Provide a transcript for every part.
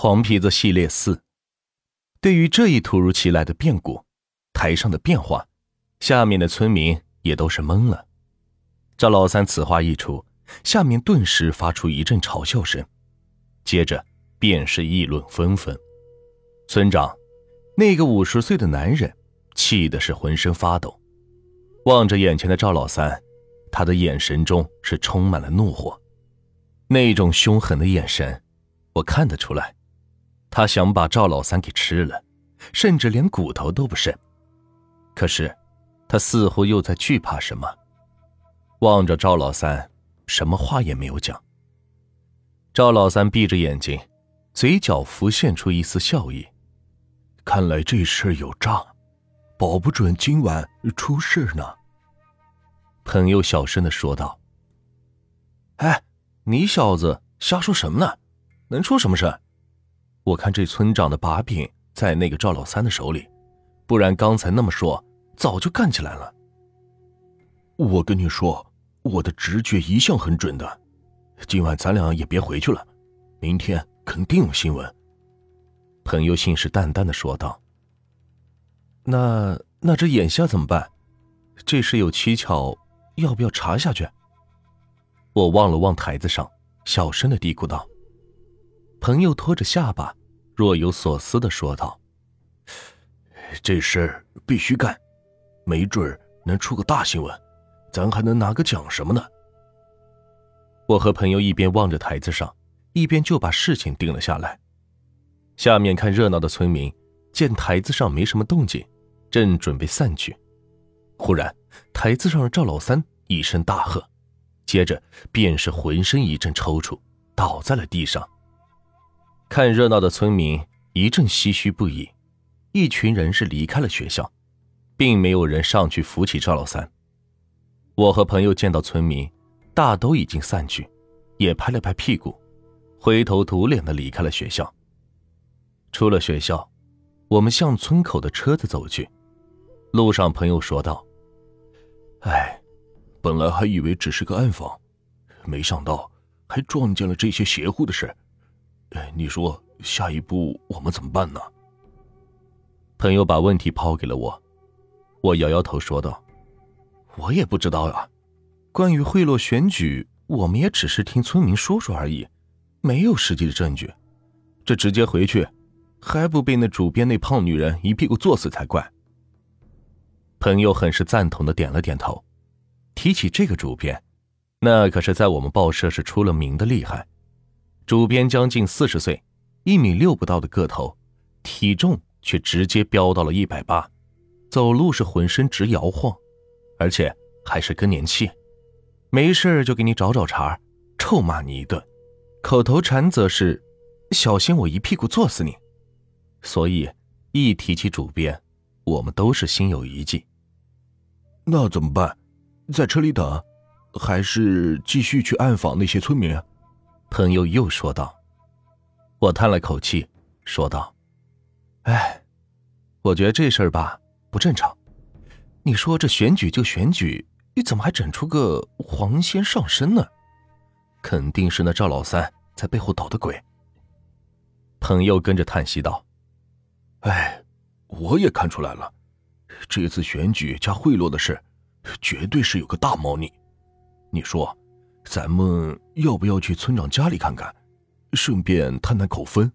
黄皮子系列四，对于这一突如其来的变故，台上的变化，下面的村民也都是懵了。赵老三此话一出，下面顿时发出一阵嘲笑声，接着便是议论纷纷。村长，那个五十岁的男人，气的是浑身发抖，望着眼前的赵老三，他的眼神中是充满了怒火，那种凶狠的眼神，我看得出来。他想把赵老三给吃了，甚至连骨头都不剩。可是，他似乎又在惧怕什么。望着赵老三，什么话也没有讲。赵老三闭着眼睛，嘴角浮现出一丝笑意。看来这事有诈，保不准今晚出事呢。朋友小声的说道：“哎，你小子瞎说什么呢？能出什么事？”我看这村长的把柄在那个赵老三的手里，不然刚才那么说，早就干起来了。我跟你说，我的直觉一向很准的。今晚咱俩也别回去了，明天肯定有新闻。朋友信誓旦旦的说道。那那这眼下怎么办？这事有蹊跷，要不要查下去？我望了望台子上，小声的嘀咕道。朋友拖着下巴。若有所思的说道：“这事必须干，没准能出个大新闻，咱还能拿个奖什么呢？”我和朋友一边望着台子上，一边就把事情定了下来。下面看热闹的村民见台子上没什么动静，正准备散去，忽然台子上的赵老三一声大喝，接着便是浑身一阵抽搐，倒在了地上。看热闹的村民一阵唏嘘不已，一群人是离开了学校，并没有人上去扶起赵老三。我和朋友见到村民大都已经散去，也拍了拍屁股，灰头土脸的离开了学校。出了学校，我们向村口的车子走去。路上，朋友说道：“哎，本来还以为只是个暗访，没想到还撞见了这些邪乎的事。”哎，你说下一步我们怎么办呢？朋友把问题抛给了我，我摇摇头说道：“我也不知道啊。关于贿赂选举，我们也只是听村民说说而已，没有实际的证据。这直接回去，还不被那主编那胖女人一屁股坐死才怪。”朋友很是赞同的点了点头。提起这个主编，那可是在我们报社是出了名的厉害。主编将近四十岁，一米六不到的个头，体重却直接飙到了一百八，走路是浑身直摇晃，而且还是更年期，没事就给你找找茬，臭骂你一顿，口头禅则是“小心我一屁股坐死你”。所以一提起主编，我们都是心有余悸。那怎么办？在车里等，还是继续去暗访那些村民？朋友又说道：“我叹了口气，说道：‘哎，我觉得这事儿吧不正常。你说这选举就选举，你怎么还整出个黄仙上身呢？肯定是那赵老三在背后捣的鬼。’朋友跟着叹息道：‘哎，我也看出来了，这次选举加贿赂的事，绝对是有个大猫腻。你说？’”咱们要不要去村长家里看看，顺便探探口风？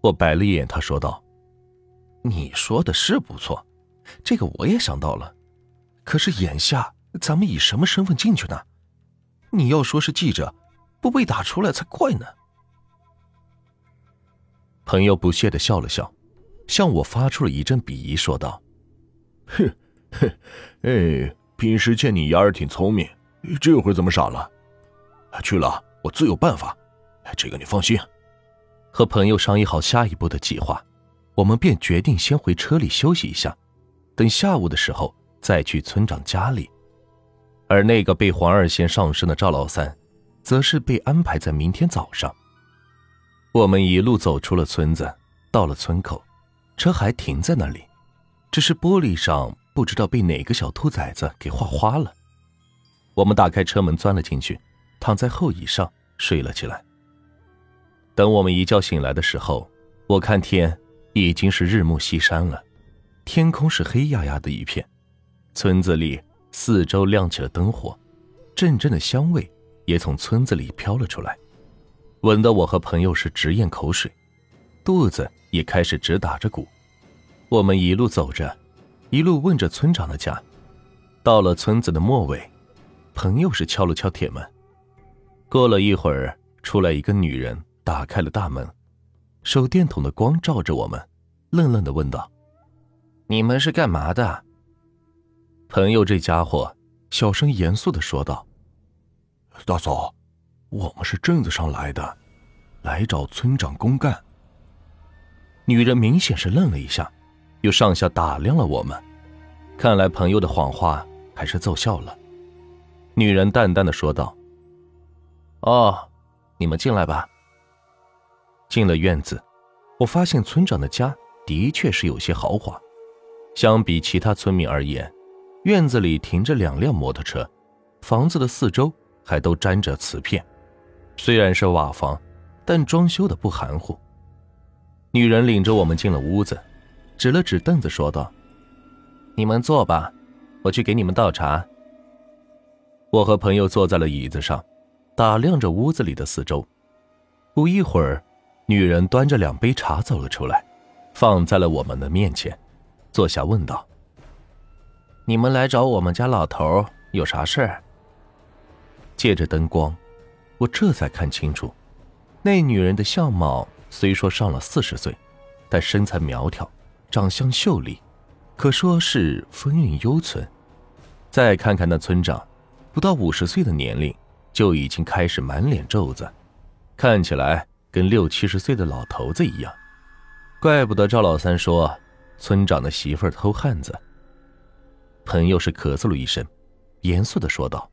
我白了一眼，他说道：“你说的是不错，这个我也想到了。可是眼下咱们以什么身份进去呢？你要说是记者，不被打出来才怪呢。”朋友不屑的笑了笑，向我发出了一阵鄙夷，说道：“ 哼哼，哎，平时见你丫儿挺聪明。”这会怎么傻了？去了，我自有办法。这个你放心。和朋友商议好下一步的计划，我们便决定先回车里休息一下，等下午的时候再去村长家里。而那个被黄二仙上身的赵老三，则是被安排在明天早上。我们一路走出了村子，到了村口，车还停在那里，只是玻璃上不知道被哪个小兔崽子给画花了。我们打开车门，钻了进去，躺在后椅上睡了起来。等我们一觉醒来的时候，我看天已经是日暮西山了，天空是黑压压的一片，村子里四周亮起了灯火，阵阵的香味也从村子里飘了出来，闻得我和朋友是直咽口水，肚子也开始直打着鼓。我们一路走着，一路问着村长的家，到了村子的末尾，朋友是敲了敲铁门，过了一会儿，出来一个女人。打开了大门，手电筒的光照着我们，愣愣的问道：“你们是干嘛的？”朋友这家伙小声严肃的说道：“大嫂，我们是镇子上来的，来找村长公干。”女人明显是愣了一下，又上下打量了我们，看来朋友的谎话还是奏效了。女人淡淡的说道：“哦，你们进来吧。”进了院子，我发现村长的家的确是有些豪华。相比其他村民而言，院子里停着两辆摩托车，房子的四周还都粘着瓷片。虽然是瓦房，但装修的不含糊。女人领着我们进了屋子，指了指凳子，说道：“你们坐吧，我去给你们倒茶。”我和朋友坐在了椅子上，打量着屋子里的四周。不一会儿。女人端着两杯茶走了出来，放在了我们的面前，坐下问道：“你们来找我们家老头有啥事儿？”借着灯光，我这才看清楚，那女人的相貌虽说上了四十岁，但身材苗条，长相秀丽，可说是风韵犹存。再看看那村长，不到五十岁的年龄，就已经开始满脸皱子，看起来。跟六七十岁的老头子一样，怪不得赵老三说村长的媳妇儿偷汉子。朋友是咳嗽了一声，严肃的说道：“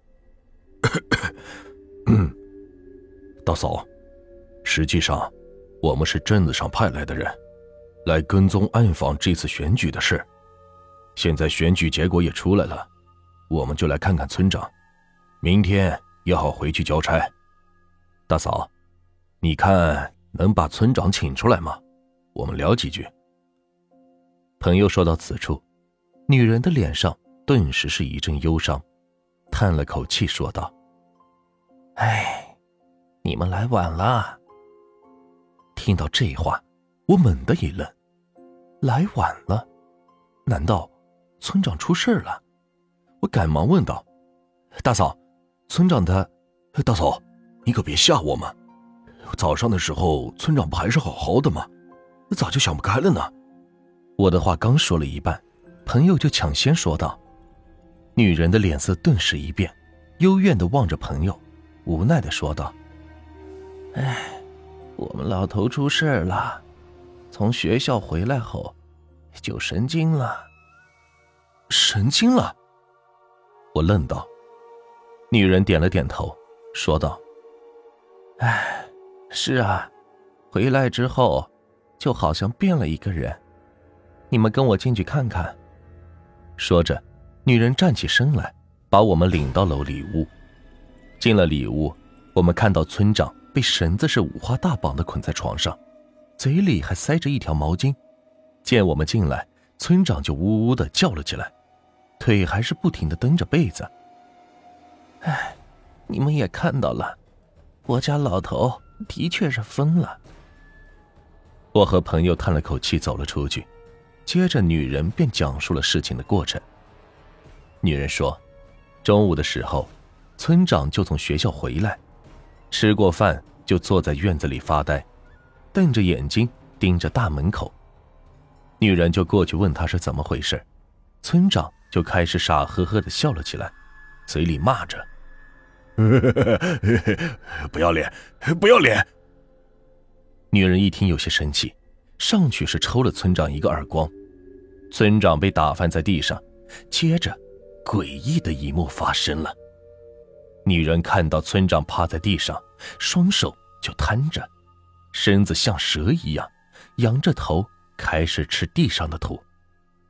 大嫂，实际上我们是镇子上派来的人，来跟踪暗访这次选举的事。现在选举结果也出来了，我们就来看看村长，明天也好回去交差。大嫂。”你看能把村长请出来吗？我们聊几句。朋友说到此处，女人的脸上顿时是一阵忧伤，叹了口气说道：“哎，你们来晚了。”听到这话，我猛地一愣，来晚了？难道村长出事了？我赶忙问道：“大嫂，村长他……大嫂，你可别吓我们。”早上的时候，村长不还是好好的吗？咋就想不开了呢？我的话刚说了一半，朋友就抢先说道。女人的脸色顿时一变，幽怨的望着朋友，无奈的说道：“哎，我们老头出事了，从学校回来后就神经了。神经了？”我愣道。女人点了点头，说道：“哎。”是啊，回来之后，就好像变了一个人。你们跟我进去看看。说着，女人站起身来，把我们领到了里屋。进了里屋，我们看到村长被绳子是五花大绑的捆在床上，嘴里还塞着一条毛巾。见我们进来，村长就呜呜的叫了起来，腿还是不停的蹬着被子。哎，你们也看到了，我家老头。的确是疯了。我和朋友叹了口气，走了出去。接着，女人便讲述了事情的过程。女人说，中午的时候，村长就从学校回来，吃过饭就坐在院子里发呆，瞪着眼睛盯着大门口。女人就过去问他是怎么回事，村长就开始傻呵呵的笑了起来，嘴里骂着。不要脸，不要脸！女人一听有些生气，上去是抽了村长一个耳光，村长被打翻在地上。接着，诡异的一幕发生了。女人看到村长趴在地上，双手就摊着，身子像蛇一样，仰着头开始吃地上的土，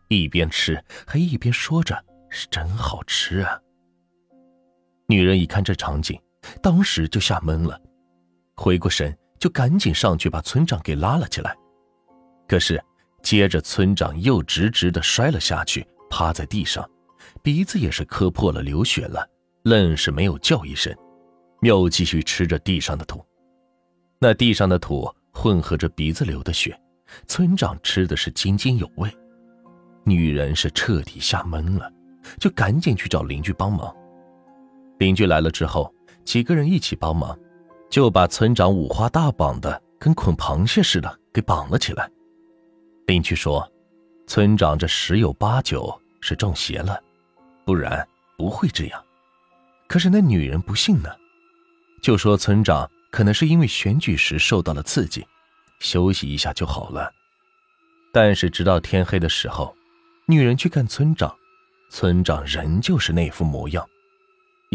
一边吃还一边说着：“是真好吃啊。”女人一看这场景，当时就吓懵了，回过神，就赶紧上去把村长给拉了起来。可是，接着村长又直直的摔了下去，趴在地上，鼻子也是磕破了，流血了，愣是没有叫一声，又继续吃着地上的土。那地上的土混合着鼻子流的血，村长吃的是津津有味。女人是彻底吓懵了，就赶紧去找邻居帮忙。邻居来了之后，几个人一起帮忙，就把村长五花大绑的跟捆螃蟹似的给绑了起来。邻居说，村长这十有八九是中邪了，不然不会这样。可是那女人不信呢，就说村长可能是因为选举时受到了刺激，休息一下就好了。但是直到天黑的时候。女人去看村长，村长仍旧是那副模样。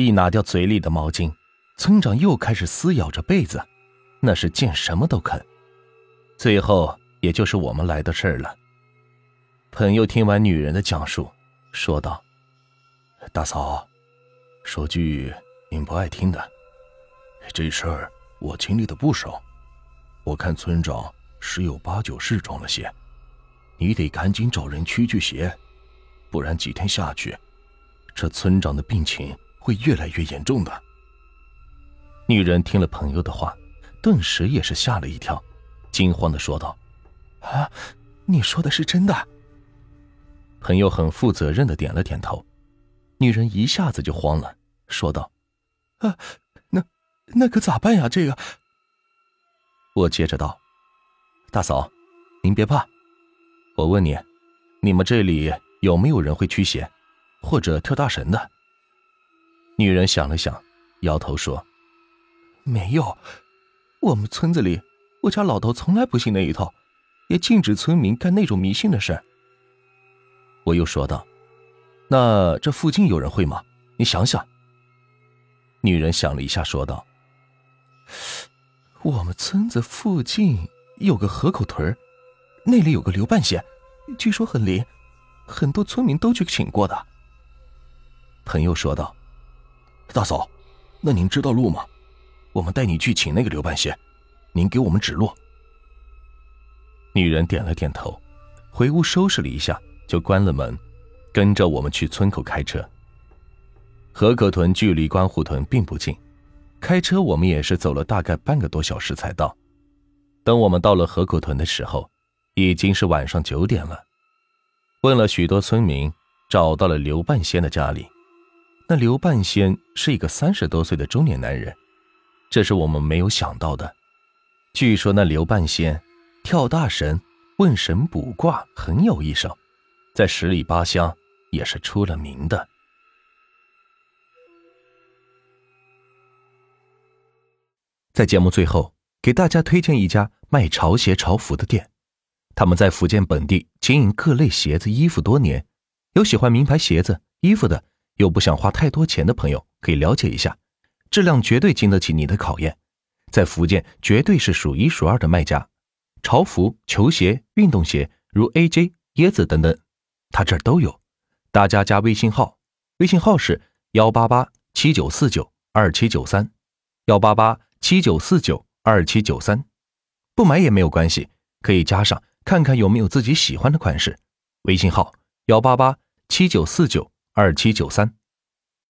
一拿掉嘴里的毛巾，村长又开始撕咬着被子，那是见什么都啃。最后，也就是我们来的事儿了。朋友听完女人的讲述，说道：“大嫂，说句您不爱听的，这事儿我经历的不少。我看村长十有八九是中了邪。”你得赶紧找人驱驱邪，不然几天下去，这村长的病情会越来越严重的。女人听了朋友的话，顿时也是吓了一跳，惊慌的说道：“啊，你说的是真的？”朋友很负责任的点了点头。女人一下子就慌了，说道：“啊，那那可咋办呀？这个……”我接着道：“大嫂，您别怕。”我问你，你们这里有没有人会驱邪，或者跳大神的？女人想了想，摇头说：“没有，我们村子里，我家老头从来不信那一套，也禁止村民干那种迷信的事。”我又说道：“那这附近有人会吗？你想想。”女人想了一下，说道：“我们村子附近有个河口屯那里有个刘半仙，据说很灵，很多村民都去请过的。朋友说道：“大嫂，那您知道路吗？我们带你去请那个刘半仙，您给我们指路。”女人点了点头，回屋收拾了一下，就关了门，跟着我们去村口开车。河口屯距离关户屯并不近，开车我们也是走了大概半个多小时才到。等我们到了河口屯的时候。已经是晚上九点了，问了许多村民，找到了刘半仙的家里。那刘半仙是一个三十多岁的中年男人，这是我们没有想到的。据说那刘半仙跳大神、问神卜卦很有一手，在十里八乡也是出了名的。在节目最后，给大家推荐一家卖潮鞋、潮服的店。他们在福建本地经营各类鞋子、衣服多年，有喜欢名牌鞋子、衣服的，又不想花太多钱的朋友，可以了解一下，质量绝对经得起你的考验，在福建绝对是数一数二的卖家。潮服、球鞋、运动鞋，如 AJ、椰子等等，他这儿都有。大家加微信号，微信号是幺八八七九四九二七九三，幺八八七九四九二七九三，不买也没有关系，可以加上。看看有没有自己喜欢的款式，微信号幺八八七九四九二七九三。